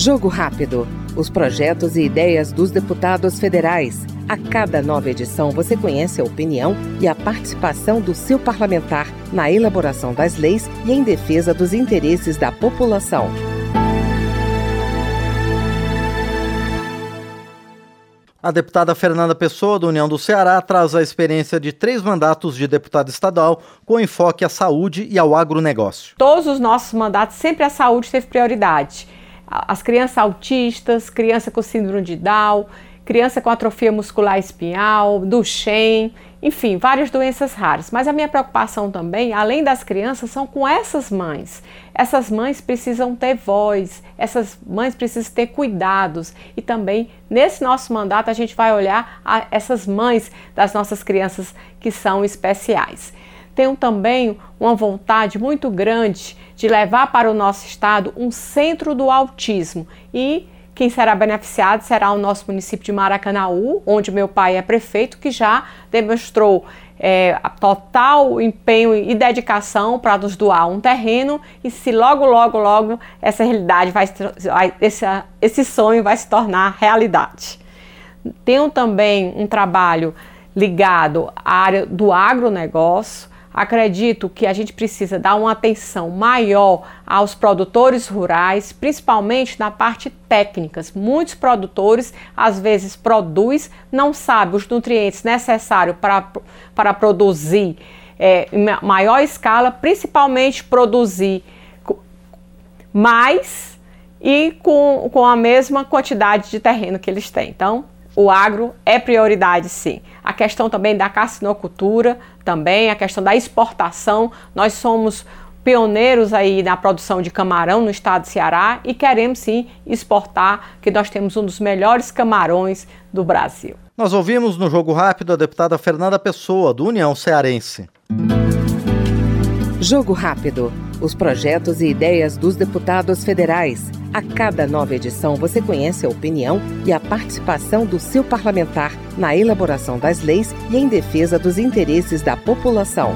Jogo Rápido. Os projetos e ideias dos deputados federais. A cada nova edição você conhece a opinião e a participação do seu parlamentar na elaboração das leis e em defesa dos interesses da população. A deputada Fernanda Pessoa, do União do Ceará, traz a experiência de três mandatos de deputada estadual com enfoque à saúde e ao agronegócio. Todos os nossos mandatos, sempre a saúde teve prioridade. As crianças autistas, criança com síndrome de Down, criança com atrofia muscular espinhal, Duchenne, enfim, várias doenças raras. Mas a minha preocupação também, além das crianças, são com essas mães. Essas mães precisam ter voz, essas mães precisam ter cuidados. E também, nesse nosso mandato, a gente vai olhar a essas mães das nossas crianças que são especiais. Tenho também uma vontade muito grande de levar para o nosso estado um centro do autismo e quem será beneficiado será o nosso município de Maracanaú, onde meu pai é prefeito, que já demonstrou é, total empenho e dedicação para nos doar um terreno e se logo, logo, logo essa realidade vai, esse, esse sonho vai se tornar realidade. Tenho também um trabalho ligado à área do agronegócio, Acredito que a gente precisa dar uma atenção maior aos produtores rurais, principalmente na parte técnica. Muitos produtores às vezes produzem, não sabem os nutrientes necessários para, para produzir é, em maior escala, principalmente produzir mais e com, com a mesma quantidade de terreno que eles têm. Então, o agro é prioridade sim. A questão também da carcinocultura, também a questão da exportação. Nós somos pioneiros aí na produção de camarão no estado de Ceará e queremos sim exportar, que nós temos um dos melhores camarões do Brasil. Nós ouvimos no Jogo Rápido a deputada Fernanda Pessoa, do União Cearense. Jogo Rápido. Os projetos e ideias dos deputados federais. A cada nova edição você conhece a opinião e a participação do seu parlamentar na elaboração das leis e em defesa dos interesses da população.